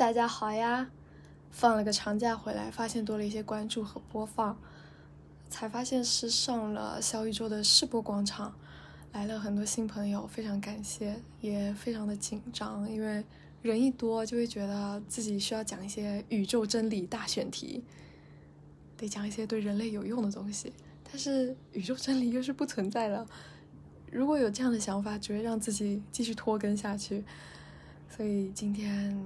大家好呀！放了个长假回来，发现多了一些关注和播放，才发现是上了小宇宙的世博广场，来了很多新朋友，非常感谢，也非常的紧张，因为人一多就会觉得自己需要讲一些宇宙真理大选题，得讲一些对人类有用的东西，但是宇宙真理又是不存在的，如果有这样的想法，只会让自己继续拖更下去。所以今天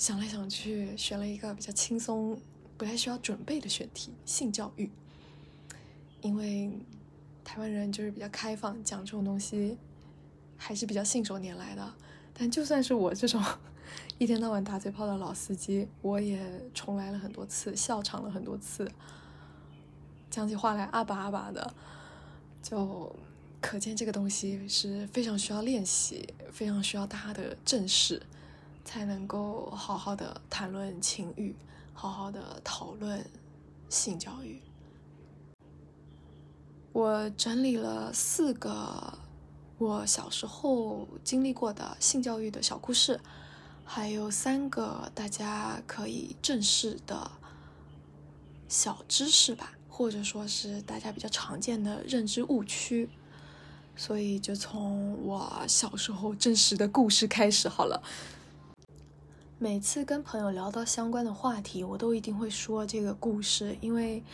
想来想去，选了一个比较轻松、不太需要准备的选题——性教育。因为台湾人就是比较开放，讲这种东西还是比较信手拈来的。但就算是我这种 一天到晚打嘴炮的老司机，我也重来了很多次，笑场了很多次，讲起话来阿巴阿巴的，就可见这个东西是非常需要练习，非常需要大家的正视。才能够好好的谈论情欲，好好的讨论性教育。我整理了四个我小时候经历过的性教育的小故事，还有三个大家可以正视的小知识吧，或者说是大家比较常见的认知误区。所以就从我小时候真实的故事开始好了。每次跟朋友聊到相关的话题，我都一定会说这个故事，因为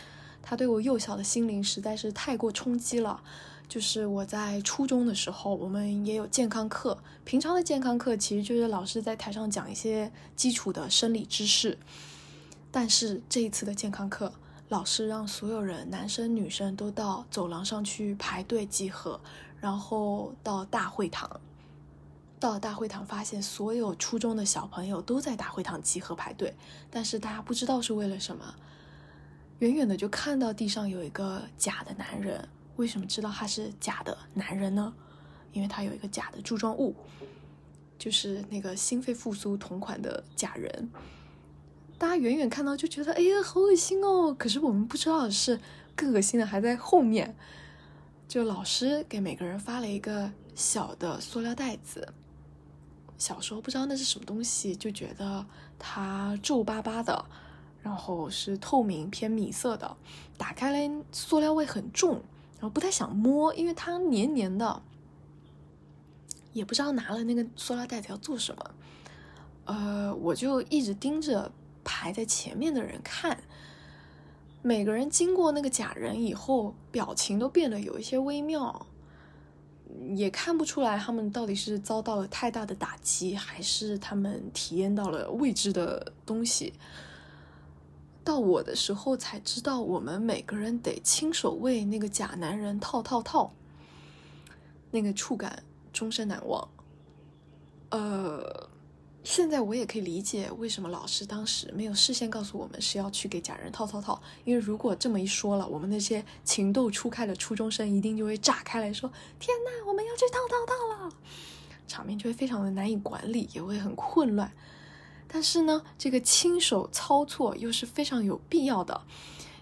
它对我幼小的心灵实在是太过冲击了。就是我在初中的时候，我们也有健康课，平常的健康课其实就是老师在台上讲一些基础的生理知识。但是这一次的健康课，老师让所有人，男生女生都到走廊上去排队集合，然后到大会堂。到了大会堂，发现所有初中的小朋友都在大会堂集合排队，但是大家不知道是为了什么。远远的就看到地上有一个假的男人，为什么知道他是假的男人呢？因为他有一个假的柱状物，就是那个心肺复苏同款的假人。大家远远看到就觉得，哎呀，好恶心哦！可是我们不知道的是，更恶心的还在后面。就老师给每个人发了一个小的塑料袋子。小时候不知道那是什么东西，就觉得它皱巴巴的，然后是透明偏米色的，打开来塑料味很重，然后不太想摸，因为它黏黏的，也不知道拿了那个塑料袋子要做什么。呃，我就一直盯着排在前面的人看，每个人经过那个假人以后，表情都变得有一些微妙。也看不出来他们到底是遭到了太大的打击，还是他们体验到了未知的东西。到我的时候才知道，我们每个人得亲手为那个假男人套套套，那个触感终身难忘。呃。现在我也可以理解为什么老师当时没有事先告诉我们是要去给假人套套套，因为如果这么一说了，我们那些情窦初开的初中生一定就会炸开来说：“天呐，我们要去套套套了！”场面就会非常的难以管理，也会很混乱。但是呢，这个亲手操作又是非常有必要的。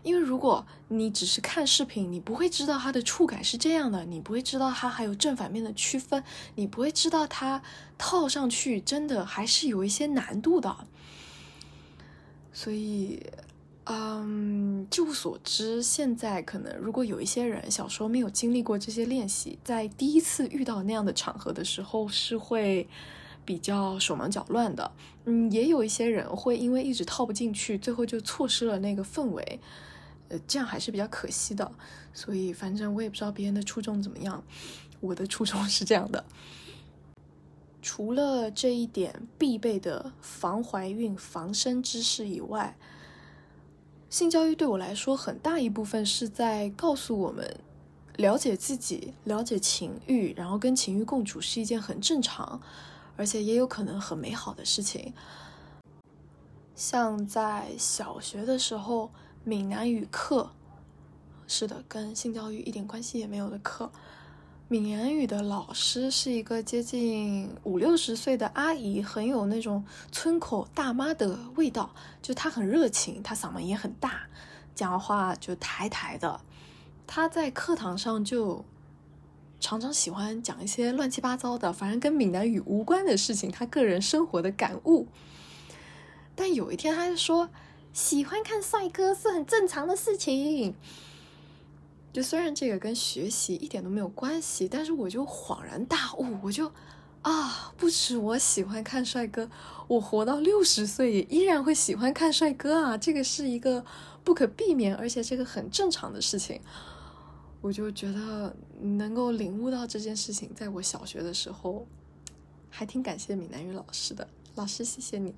因为如果你只是看视频，你不会知道它的触感是这样的，你不会知道它还有正反面的区分，你不会知道它套上去真的还是有一些难度的。所以，嗯，据我所知，现在可能如果有一些人小时候没有经历过这些练习，在第一次遇到那样的场合的时候，是会比较手忙脚乱的。嗯，也有一些人会因为一直套不进去，最后就错失了那个氛围。这样还是比较可惜的，所以反正我也不知道别人的初衷怎么样，我的初衷是这样的。除了这一点必备的防怀孕、防身知识以外，性教育对我来说很大一部分是在告诉我们，了解自己、了解情欲，然后跟情欲共处是一件很正常，而且也有可能很美好的事情。像在小学的时候。闽南语课，是的，跟性教育一点关系也没有的课。闽南语的老师是一个接近五六十岁的阿姨，很有那种村口大妈的味道。就她很热情，她嗓门也很大，讲话就抬抬的。她在课堂上就常常喜欢讲一些乱七八糟的，反正跟闽南语无关的事情，她个人生活的感悟。但有一天他就说，喜欢看帅哥是很正常的事情。就虽然这个跟学习一点都没有关系，但是我就恍然大悟，我就啊，不止我喜欢看帅哥，我活到六十岁也依然会喜欢看帅哥啊！这个是一个不可避免，而且这个很正常的事情。我就觉得能够领悟到这件事情，在我小学的时候，还挺感谢闽南语老师的，老师谢谢你。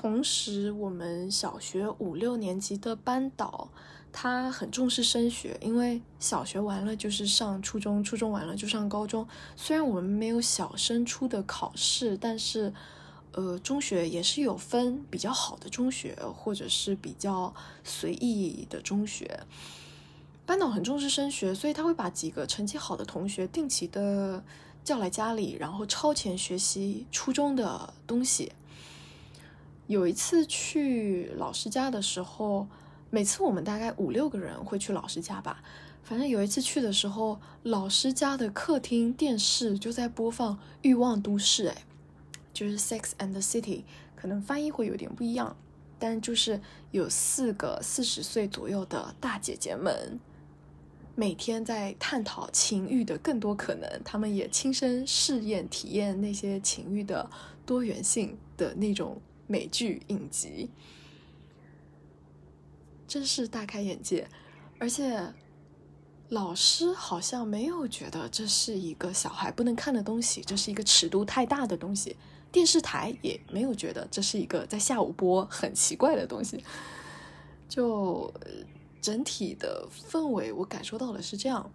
同时，我们小学五六年级的班导。他很重视升学，因为小学完了就是上初中，初中完了就上高中。虽然我们没有小升初的考试，但是，呃，中学也是有分比较好的中学，或者是比较随意的中学。班导很重视升学，所以他会把几个成绩好的同学定期的叫来家里，然后超前学习初中的东西。有一次去老师家的时候。每次我们大概五六个人会去老师家吧，反正有一次去的时候，老师家的客厅电视就在播放《欲望都市》，哎，就是《Sex and the City》，可能翻译会有点不一样，但就是有四个四十岁左右的大姐姐们，每天在探讨情欲的更多可能，他们也亲身试验体验那些情欲的多元性的那种美剧影集。真是大开眼界，而且老师好像没有觉得这是一个小孩不能看的东西，这是一个尺度太大的东西。电视台也没有觉得这是一个在下午播很奇怪的东西。就整体的氛围，我感受到的是这样：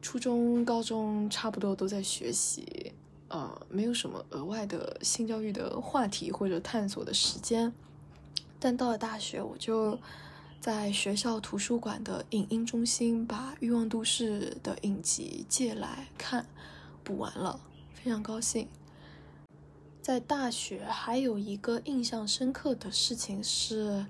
初中、高中差不多都在学习，呃，没有什么额外的性教育的话题或者探索的时间。但到了大学，我就在学校图书馆的影音中心把《欲望都市》的影集借来看，补完了，非常高兴。在大学还有一个印象深刻的事情是，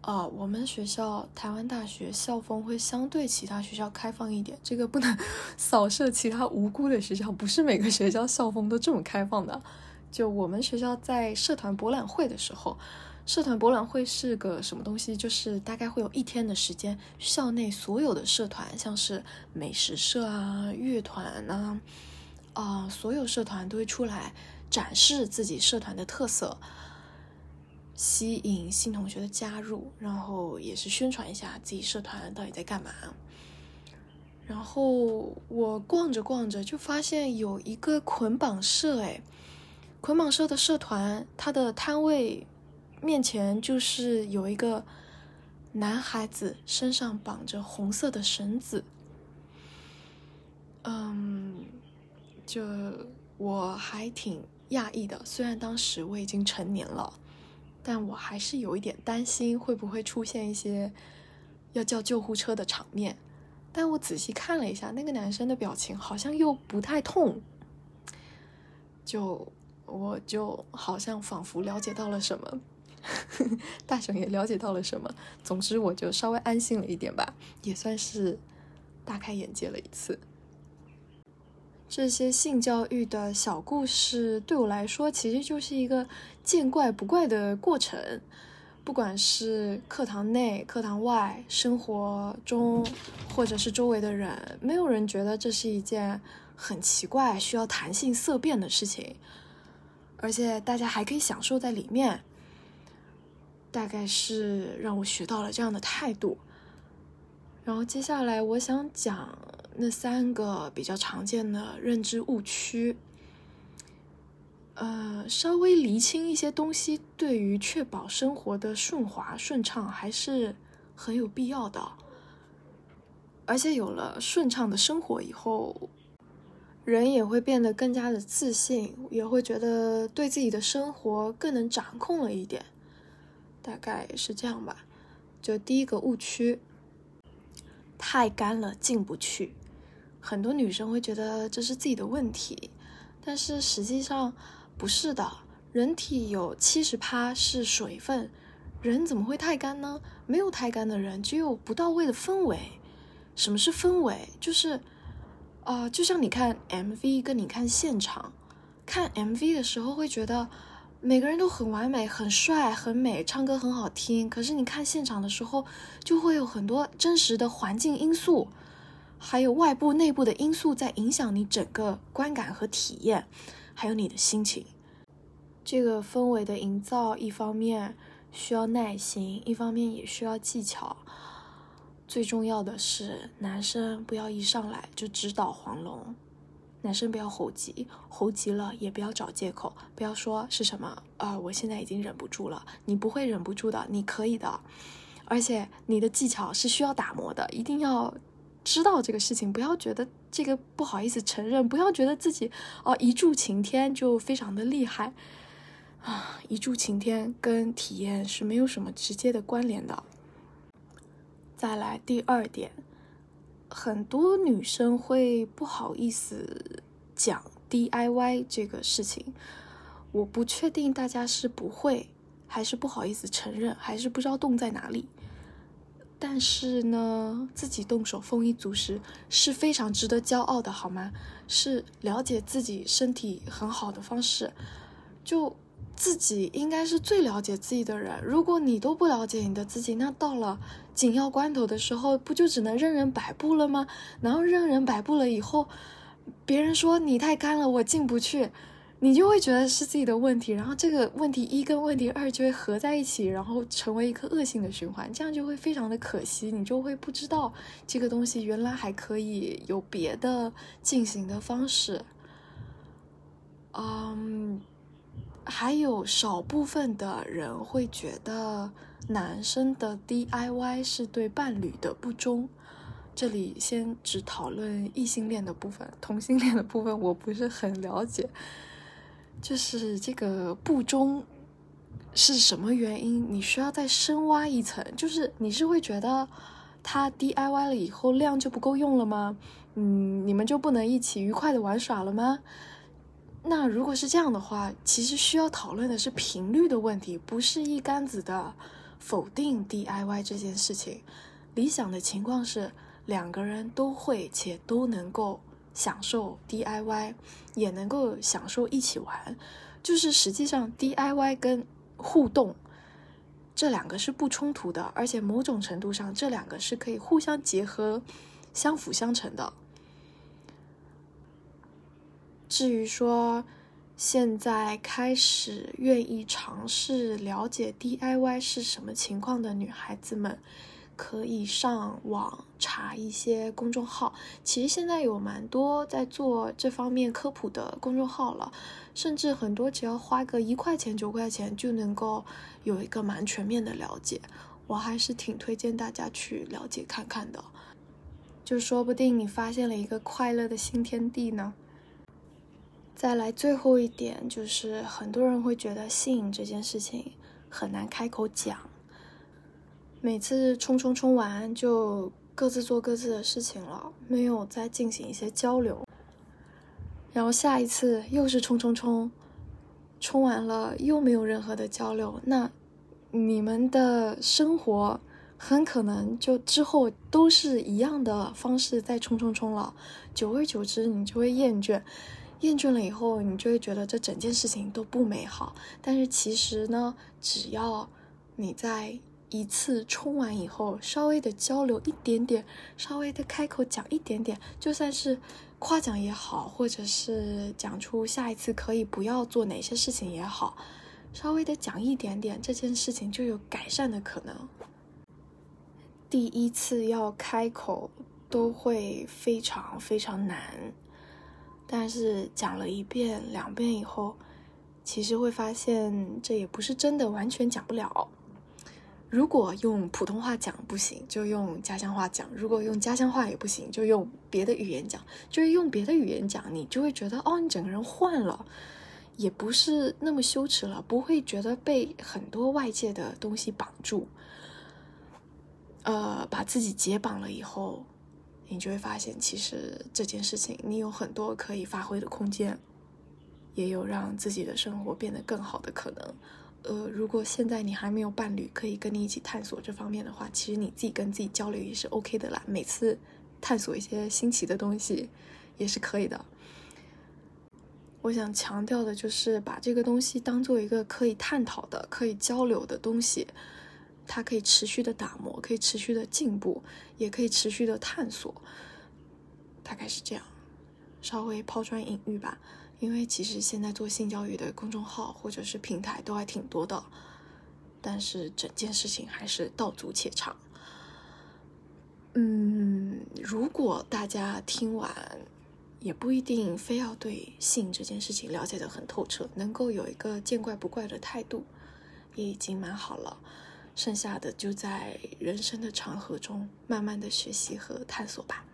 啊，我们学校台湾大学校风会相对其他学校开放一点，这个不能 扫射其他无辜的学校，不是每个学校校风都这么开放的。就我们学校在社团博览会的时候。社团博览会是个什么东西？就是大概会有一天的时间，校内所有的社团，像是美食社啊、乐团呐，啊，所有社团都会出来展示自己社团的特色，吸引新同学的加入，然后也是宣传一下自己社团到底在干嘛。然后我逛着逛着，就发现有一个捆绑社，哎，捆绑社的社团，它的摊位。面前就是有一个男孩子，身上绑着红色的绳子。嗯，就我还挺讶异的，虽然当时我已经成年了，但我还是有一点担心会不会出现一些要叫救护车的场面。但我仔细看了一下，那个男生的表情好像又不太痛，就我就好像仿佛了解到了什么。大雄也了解到了什么，总之我就稍微安心了一点吧，也算是大开眼界了一次。这些性教育的小故事对我来说，其实就是一个见怪不怪的过程。不管是课堂内、课堂外、生活中，或者是周围的人，没有人觉得这是一件很奇怪、需要弹性色变的事情，而且大家还可以享受在里面。大概是让我学到了这样的态度，然后接下来我想讲那三个比较常见的认知误区，呃，稍微厘清一些东西，对于确保生活的顺滑顺畅还是很有必要的。而且有了顺畅的生活以后，人也会变得更加的自信，也会觉得对自己的生活更能掌控了一点。大概是这样吧，就第一个误区，太干了进不去。很多女生会觉得这是自己的问题，但是实际上不是的。人体有七十趴是水分，人怎么会太干呢？没有太干的人，只有不到位的氛围。什么是氛围？就是，啊，就像你看 MV 跟你看现场，看 MV 的时候会觉得。每个人都很完美、很帅、很美，唱歌很好听。可是你看现场的时候，就会有很多真实的环境因素，还有外部、内部的因素在影响你整个观感和体验，还有你的心情。这个氛围的营造，一方面需要耐心，一方面也需要技巧。最重要的是，男生不要一上来就直捣黄龙，男生不要猴急，猴急了也不要找借口，不要说是什么啊，我现在已经忍不住了，你不会忍不住的，你可以的，而且你的技巧是需要打磨的，一定要知道这个事情，不要觉得这个不好意思承认，不要觉得自己哦一柱擎天就非常的厉害啊，一柱擎天跟体验是没有什么直接的关联的。再来第二点，很多女生会不好意思讲 DIY 这个事情。我不确定大家是不会，还是不好意思承认，还是不知道洞在哪里。但是呢，自己动手丰衣足食是非常值得骄傲的，好吗？是了解自己身体很好的方式。就自己应该是最了解自己的人。如果你都不了解你的自己，那到了。紧要关头的时候，不就只能任人摆布了吗？然后任人摆布了以后，别人说你太干了，我进不去，你就会觉得是自己的问题。然后这个问题一跟问题二就会合在一起，然后成为一个恶性的循环，这样就会非常的可惜。你就会不知道这个东西原来还可以有别的进行的方式。嗯。还有少部分的人会觉得男生的 DIY 是对伴侣的不忠。这里先只讨论异性恋的部分，同性恋的部分我不是很了解。就是这个不忠是什么原因？你需要再深挖一层。就是你是会觉得他 DIY 了以后量就不够用了吗？嗯，你们就不能一起愉快的玩耍了吗？那如果是这样的话，其实需要讨论的是频率的问题，不是一竿子的否定 DIY 这件事情。理想的情况是两个人都会且都能够享受 DIY，也能够享受一起玩。就是实际上 DIY 跟互动这两个是不冲突的，而且某种程度上这两个是可以互相结合、相辅相成的。至于说，现在开始愿意尝试了解 DIY 是什么情况的女孩子们，可以上网查一些公众号。其实现在有蛮多在做这方面科普的公众号了，甚至很多只要花个一块钱、九块钱就能够有一个蛮全面的了解。我还是挺推荐大家去了解看看的，就说不定你发现了一个快乐的新天地呢。再来最后一点，就是很多人会觉得性这件事情很难开口讲。每次冲冲冲完就各自做各自的事情了，没有再进行一些交流。然后下一次又是冲冲冲，冲完了又没有任何的交流，那你们的生活很可能就之后都是一样的方式在冲冲冲了。久而久之，你就会厌倦。厌倦了以后，你就会觉得这整件事情都不美好。但是其实呢，只要你在一次冲完以后，稍微的交流一点点，稍微的开口讲一点点，就算是夸奖也好，或者是讲出下一次可以不要做哪些事情也好，稍微的讲一点点，这件事情就有改善的可能。第一次要开口都会非常非常难。但是讲了一遍两遍以后，其实会发现这也不是真的完全讲不了。如果用普通话讲不行，就用家乡话讲；如果用家乡话也不行，就用别的语言讲。就是用别的语言讲，你就会觉得哦，你整个人换了，也不是那么羞耻了，不会觉得被很多外界的东西绑住。呃，把自己解绑了以后。你就会发现，其实这件事情你有很多可以发挥的空间，也有让自己的生活变得更好的可能。呃，如果现在你还没有伴侣可以跟你一起探索这方面的话，其实你自己跟自己交流也是 OK 的啦。每次探索一些新奇的东西也是可以的。我想强调的就是把这个东西当做一个可以探讨的、可以交流的东西，它可以持续的打磨，可以持续的进步，也可以持续的探索。大概是这样，稍微抛砖引玉吧。因为其实现在做性教育的公众号或者是平台都还挺多的，但是整件事情还是道阻且长。嗯，如果大家听完，也不一定非要对性这件事情了解的很透彻，能够有一个见怪不怪的态度，也已经蛮好了。剩下的就在人生的长河中慢慢的学习和探索吧。